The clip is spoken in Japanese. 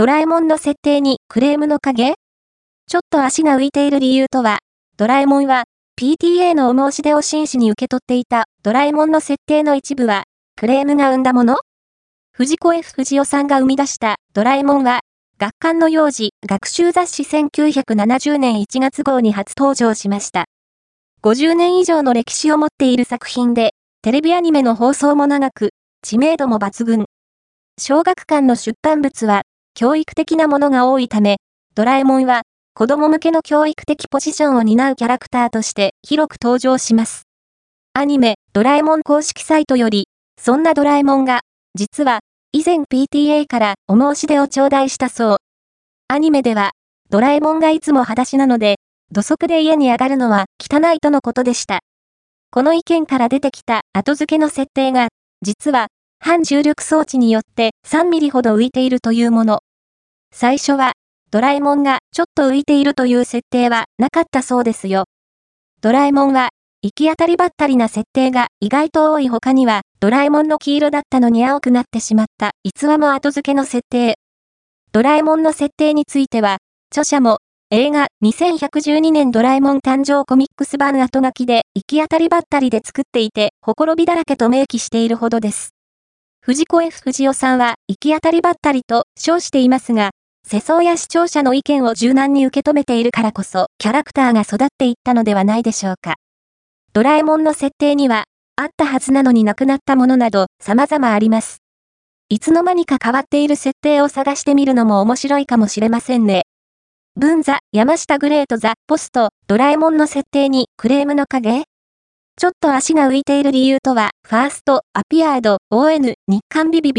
ドラえもんの設定にクレームの影？ちょっと足が浮いている理由とは、ドラえもんは、PTA のお申し出を真摯に受け取っていた。ドラえもんの設定の一部は、クレームが生んだもの？藤子 F 不二雄さんが生み出した。ドラえもんは、学館の幼児学習雑誌1970年1月号に初登場しました。50年以上の歴史を持っている作品で、テレビアニメの放送も長く、知名度も抜群。小学館の出版物は、教育的なものが多いため、ドラえもんは、子供向けの教育的ポジションを担うキャラクターとして広く登場します。アニメ、ドラえもん公式サイトより、そんなドラえもんが、実は、以前 PTA からお申し出を頂戴したそう。アニメでは、ドラえもんがいつも裸足なので、土足で家に上がるのは汚いとのことでした。この意見から出てきた後付けの設定が、実は、反重力装置によって3ミリほど浮いているというもの。最初は、ドラえもんがちょっと浮いているという設定はなかったそうですよ。ドラえもんは行き当たりばったりな設定が意外と多い他には、ドラえもんの黄色だったのに青くなってしまった逸話も後付けの設定。ドラえもんの設定については、著者も映画2112年ドラえもん誕生コミックス版後書きで行き当たりばったりで作っていて、ほころびだらけと明記しているほどです。藤子 F 不二雄さんは行き当たりばったりと称していますが、世相や視聴者の意見を柔軟に受け止めているからこそ、キャラクターが育っていったのではないでしょうか。ドラえもんの設定には、あったはずなのになくなったものなど、様々あります。いつの間にか変わっている設定を探してみるのも面白いかもしれませんね。文座、山下グレートザ、ポスト、ドラえもんの設定にクレームの影？ちょっと足が浮いている理由とは、ファースト、アピアード、ON、日刊ビビビ、